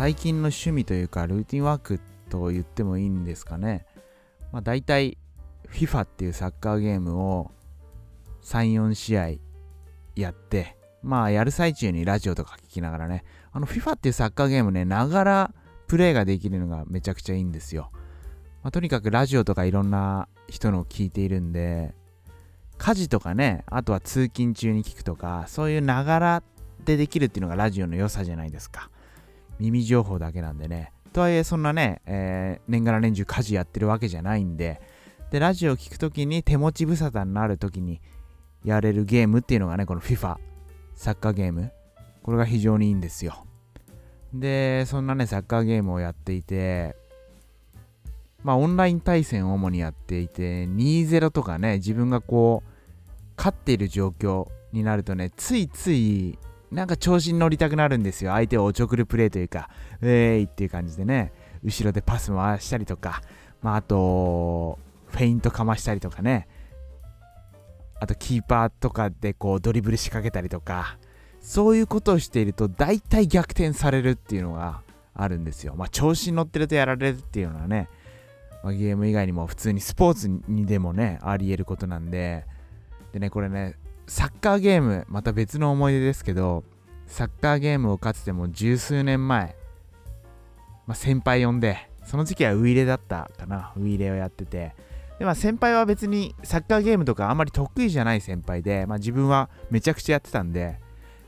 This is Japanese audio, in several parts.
最近の趣味というかルーティンワークと言ってもいいんですかね。まあ大体 FIFA っていうサッカーゲームを3、4試合やって、まあやる最中にラジオとか聞きながらね、あの FIFA っていうサッカーゲームね、ながらプレイができるのがめちゃくちゃいいんですよ。まあ、とにかくラジオとかいろんな人のを聞いているんで、家事とかね、あとは通勤中に聞くとか、そういうながらでできるっていうのがラジオの良さじゃないですか。耳情報だけなんでね。とはいえ、そんなね、えー、年がら年中家事やってるわけじゃないんで、で、ラジオを聞くときに手持ち無沙汰になるときにやれるゲームっていうのがね、この FIFA、サッカーゲーム。これが非常にいいんですよ。で、そんなね、サッカーゲームをやっていて、まあ、オンライン対戦を主にやっていて、2-0とかね、自分がこう、勝っている状況になるとね、ついつい、なんか調子に乗りたくなるんですよ。相手をおちょくるプレーというか、ウェーイっていう感じでね、後ろでパス回したりとか、まあ、あと、フェイントかましたりとかね、あとキーパーとかでこうドリブル仕掛けたりとか、そういうことをしていると大体逆転されるっていうのがあるんですよ。まあ調子に乗ってるとやられるっていうのはね、まあ、ゲーム以外にも普通にスポーツにでもね、あり得ることなんで、でね、これね、サッカーゲーム、また別の思い出ですけど、サッカーゲームをかつても十数年前、まあ、先輩呼んで、その時期はウイレだったかな、ウイレをやってて、でまあ、先輩は別にサッカーゲームとかあんまり得意じゃない先輩で、まあ、自分はめちゃくちゃやってたんで、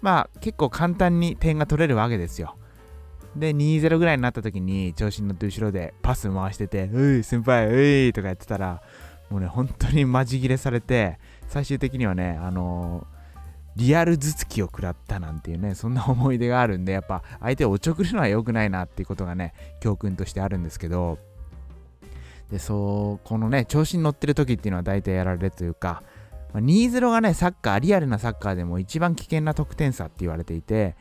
まあ結構簡単に点が取れるわけですよ。で、2-0ぐらいになった時に調子に乗って後ろでパス回してて、うい、先輩、ういとかやってたら、もうね、本当にマジ切れされて、最終的にはね、あのー、リアル頭突きを食らったなんていうね、そんな思い出があるんで、やっぱ相手をおちょくるのは良くないなっていうことがね、教訓としてあるんですけど、で、そう、このね、調子に乗ってる時っていうのは大体やられるというか、まあ、2-0がね、サッカー、リアルなサッカーでも一番危険な得点差って言われていて、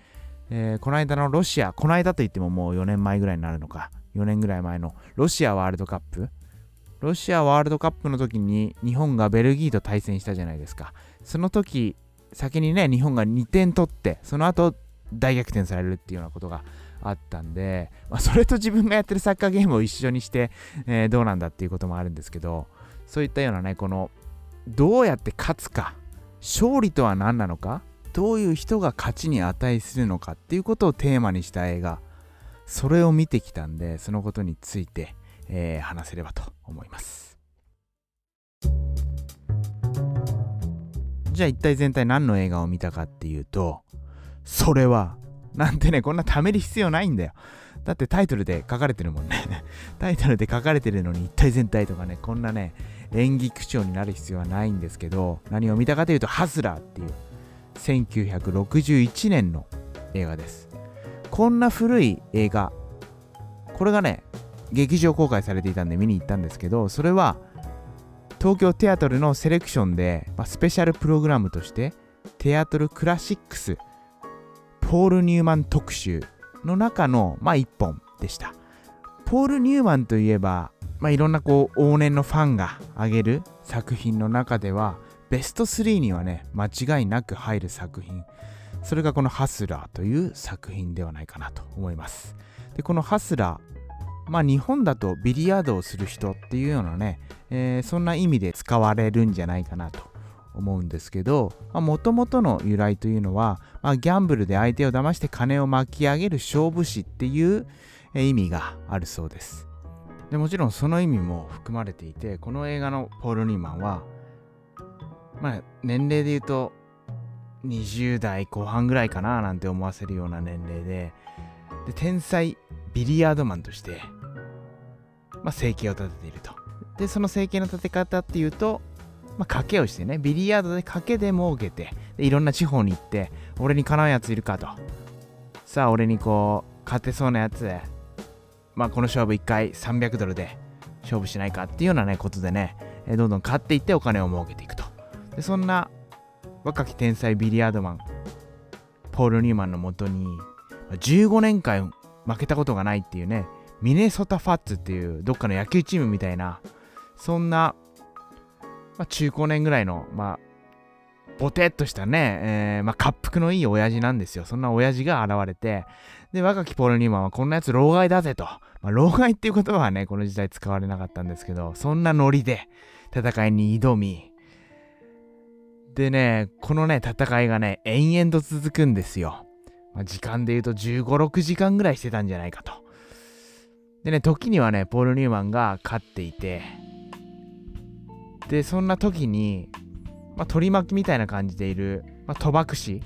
えー、この間のロシア、この間といってももう4年前ぐらいになるのか、4年ぐらい前のロシアワールドカップ。ロシアワールドカップの時に日本がベルギーと対戦したじゃないですか。その時、先にね、日本が2点取って、その後大逆転されるっていうようなことがあったんで、まあ、それと自分がやってるサッカーゲームを一緒にして、えー、どうなんだっていうこともあるんですけど、そういったようなね、このどうやって勝つか勝利とは何なのかどういう人が勝ちに値するのかっていうことをテーマにした映画それを見てきたんでそのことについて、えー、話せればと思います。じゃあ一体全体何の映画を見たかっていうとそれはなんてねこんな貯める必要ないんだよ。だってタイトルで書かれてるもんね。タイトルで書かれてるのに一体全体とかねこんなね演技口調になる必要はないんですけど何を見たかというと「ハスラー」っていう1961年の映画です。こんな古い映画。これがね劇場公開されていたんで見に行ったんですけどそれは東京テアトルのセレクションで、まあ、スペシャルプログラムとしてテアトルクラシックスポール・ニューマン特集の中の、まあ、一本でした。ポール・ニューマンといえばまあ、いろんなこう往年のファンが挙げる作品の中ではベスト3にはね間違いなく入る作品。それがこの「ハスラー」という作品ではないかなと思います。でこの「ハスラー」まあ日本だとビリヤードをする人っていうようなね、えー、そんな意味で使われるんじゃないかなと。思うんですけどもともとの由来というのは、まあ、ギャンブルで相手を騙して金を巻き上げる勝負師っていう意味があるそうです。でもちろんその意味も含まれていてこの映画のポール・ニーマンはまあ年齢で言うと20代後半ぐらいかななんて思わせるような年齢でで天才ビリヤードマンとして、まあ、生計を立てていると。でその生計の立て方っていうと、まあ、賭けをしてねビリヤードで賭けで儲けてでいろんな地方に行って俺にかなうやついるかと。さあ俺にこう勝てそうなやつまあ、この勝負1回300ドルで勝負しないかっていうようなねことでね、えどんどん勝っていってお金を儲けていくと。でそんな若き天才ビリヤードマンポール・ニューマンのもとに15年間負けたことがないっていうねミネソタ・ファッツっていうどっかの野球チームみたいなそんな、まあ、中高年ぐらいのまあボテっとしたね、えー、まあ、滑腹のいい親父なんですよ。そんな親父が現れて、で、若きポール・ニーマンはこんなやつ老害だぜと。まあ、老害っていう言葉はね、この時代使われなかったんですけど、そんなノリで戦いに挑み、でね、このね、戦いがね、延々と続くんですよ。まあ、時間で言うと15、6時間ぐらいしてたんじゃないかと。でね、時にはね、ポール・ニューマンが勝っていて、で、そんな時に、まあ、取り巻きみたいな感じでいる、まあ、賭博師、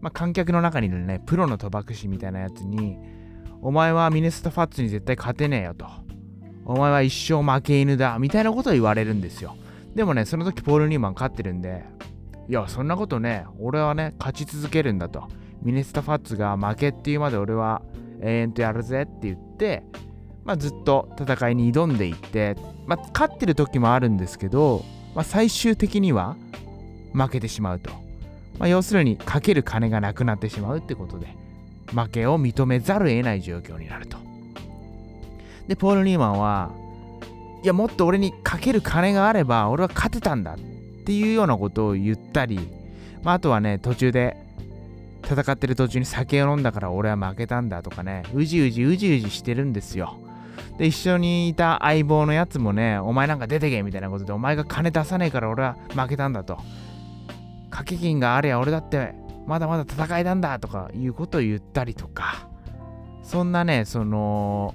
まあ、観客の中にいるね、プロの賭博師みたいなやつに、お前はミネスタ・ファッツに絶対勝てねえよと。お前は一生負け犬だ、みたいなことを言われるんですよ。でもね、その時ポール・ニューマン勝ってるんで、いや、そんなことね、俺はね、勝ち続けるんだと。ミネスタ・ファッツが負けっていうまで俺は永遠とやるぜって言って、まあ、ずっと戦いに挑んでいって、まあ、勝ってる時もあるんですけど、まあ、最終的には負けてしまうと。まあ、要するに、かける金がなくなってしまうってことで、負けを認めざるを得ない状況になると。で、ポール・ニーマンは、いや、もっと俺にかける金があれば、俺は勝てたんだっていうようなことを言ったり、まあ、あとはね、途中で戦ってる途中に酒を飲んだから俺は負けたんだとかね、うじうじうじうじしてるんですよ。で、一緒にいた相棒のやつもね、お前なんか出てけみたいなことで、お前が金出さねえから俺は負けたんだと。掛け金があれや俺だってまだまだ戦いなんだとかいうことを言ったりとか、そんなね、その、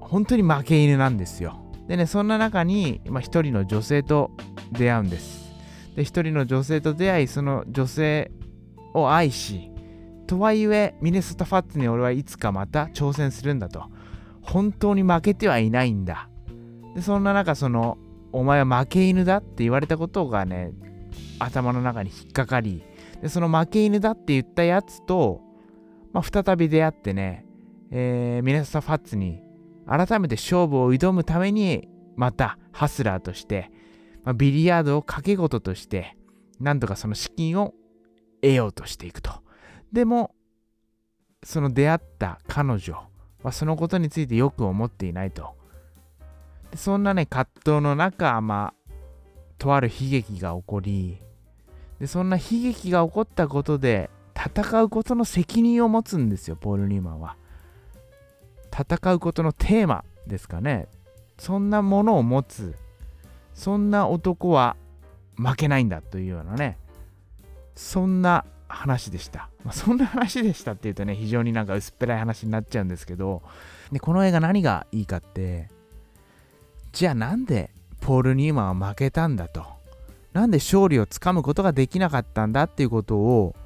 本当に負け犬なんですよ。でね、そんな中に、まあ、一人の女性と出会うんです。で、一人の女性と出会い、その女性を愛し、とはいえ、ミネソタ・ファッツに俺はいつかまた挑戦するんだと。本当に負けてはいないんだ。で、そんな中、その、お前は負け犬だって言われたことがね、頭の中に引っかかり、で、その負け犬だって言ったやつと、まあ、再び出会ってね、えー、ミネソタ・ファッツに改めて勝負を挑むために、またハスラーとして、まあ、ビリヤードを賭け事として、なんとかその資金を得ようとしていくと。でも、その出会った彼女はそのことについてよく思っていないと。でそんなね、葛藤の中、まあ、とある悲劇が起こり、でそんな悲劇が起こったことで、戦うことの責任を持つんですよ、ポール・ニーマンは。戦うことのテーマですかね。そんなものを持つ、そんな男は負けないんだというようなね、そんな話でした。まあ、そんな話でしたっていうとね、非常になんか薄っぺらい話になっちゃうんですけど、でこの映画何がいいかって、じゃあなんでポール・ニーマンは負けたんだと。なんで勝利をつかむことができなかったんだっていうことを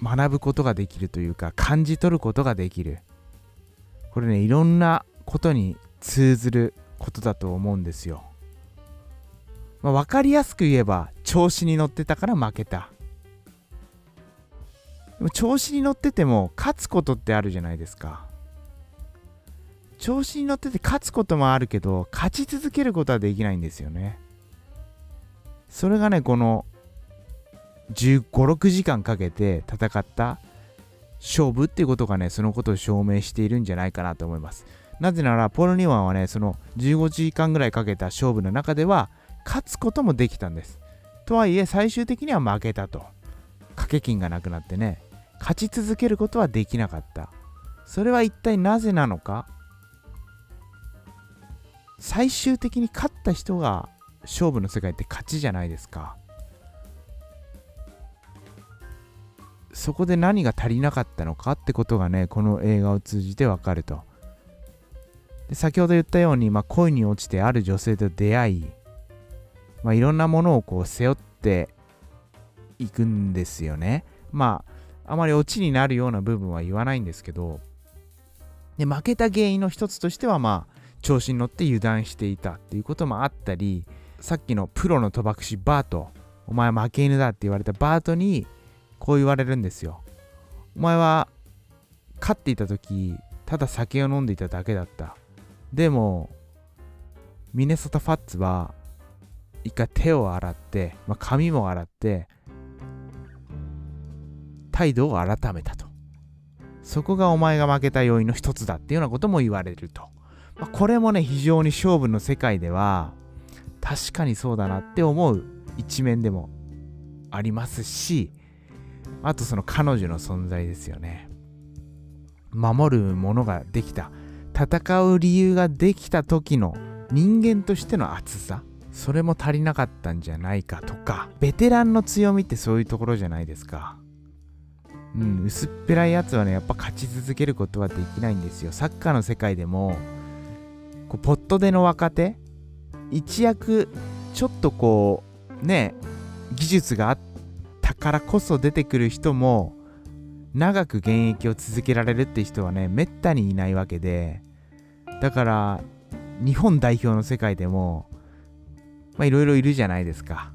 学ぶことができるというか感じ取ることができる。これね、いろんなことに通ずることだと思うんですよ。まあ、分かりやすく言えば調子に乗ってたから負けた。調子に乗ってても勝つことってあるじゃないですか。調子に乗ってて勝つこともあるけど勝ち続けることはできないんですよね。それがねこの1 5 6時間かけて戦った勝負っていうことがねそのことを証明しているんじゃないかなと思います。なぜならポール・ニワンはねその15時間ぐらいかけた勝負の中では勝つこともできたんです。とはいえ最終的には負けたと。掛け金がなくなってね、勝ち続けることはできなかった。それは一体なぜなのか最終的に勝った人が勝負の世界って勝ちじゃないですか。そこで何が足りなかったのかってことがね、この映画を通じてわかると。で先ほど言ったように、まあ、恋に落ちてある女性と出会い、まあ、いろんなものをこう背負っていくんですよね。まあ、あまりオチになるような部分は言わないんですけど、で負けた原因の一つとしては、まあ、調子に乗って油断していたっていうこともあったり、さっきのプロの賭博師バート、お前負け犬だって言われたバートにこう言われるんですよ。お前は勝っていた時、ただ酒を飲んでいただけだった。でも、ミネソタ・ファッツは一回手を洗って、まあ、髪も洗って、態度を改めたと。そこがお前が負けた要因の一つだっていうようなことも言われると。まあ、これもね、非常に勝負の世界では、確かにそうだなって思う一面でもありますし、あとその彼女の存在ですよね守るものができた戦う理由ができた時の人間としての熱さそれも足りなかったんじゃないかとかベテランの強みってそういうところじゃないですか。うん薄っぺらいやつはねやっぱ勝ち続けることはできないんですよ。サッカーの世界でもこうポットでの若手一躍ちょっとこうね技術があったからこそ出てくる人も長く現役を続けられるって人はねめったにいないわけでだから日本代表の世界でもまあいろいろいるじゃないですか。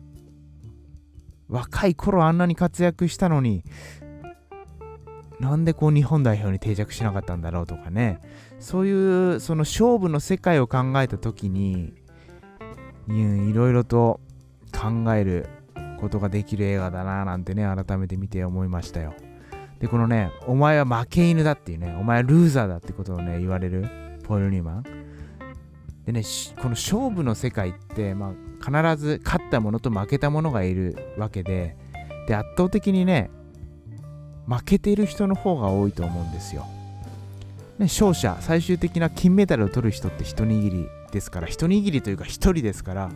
若い頃あんなに活躍したのになんでこう日本代表に定着しなかったんだろうとかね。そういうその勝負の世界を考えた時にいろいろと考えることができる映画だななんてね改めて見て思いましたよ。でこのねお前は負け犬だっていうねお前はルーザーだってことをね言われるポール・ニーマン。でねこの勝負の世界って、まあ、必ず勝った者と負けた者がいるわけでで圧倒的にね負けている人の方が多いと思うんですよ。ね、勝者最終的な金メダルを取る人って一握りですから一握りというか一人ですから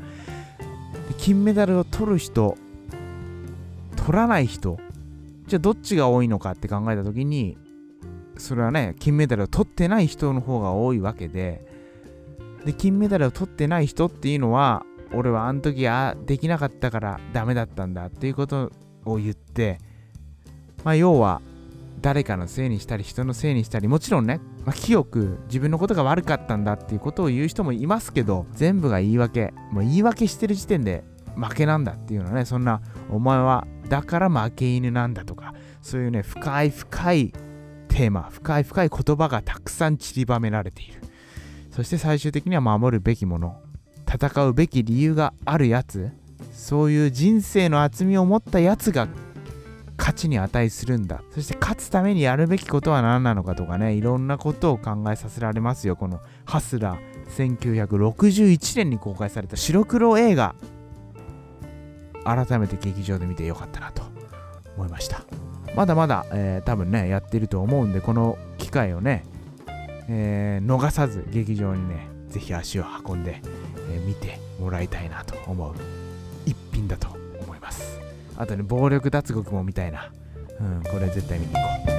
金メダルを取る人取らない人じゃあどっちが多いのかって考えた時にそれはね金メダルを取ってない人の方が多いわけでで金メダルを取ってない人っていうのは俺はあの時あできなかったからダメだったんだっていうことを言ってまあ要は誰かのせいにしたり人のせいにしたりもちろんね、まあ、清く自分のことが悪かったんだっていうことを言う人もいますけど全部が言い訳もう言い訳してる時点で負けなんだっていうのはねそんなお前はだから負け犬なんだとかそういうね深い深いテーマ深い深い言葉がたくさん散りばめられている。そして最終的には守るべきもの戦うべき理由があるやつそういう人生の厚みを持ったやつが価値に値するんだ。そして勝つためにやるべきことは何なのかとかねいろんなことを考えさせられますよ。このハスラー1961年に公開された白黒映画。改めて劇場で見てよかったなと思いました。まだまだ、えー、多分ねやってると思うんでこの機会をね、えー、逃さず劇場にねぜひ足を運んで、えー、見てもらいたいなと思う一品だと思います。あとね暴力脱獄も見たいな。うんこれ絶対見に行こう。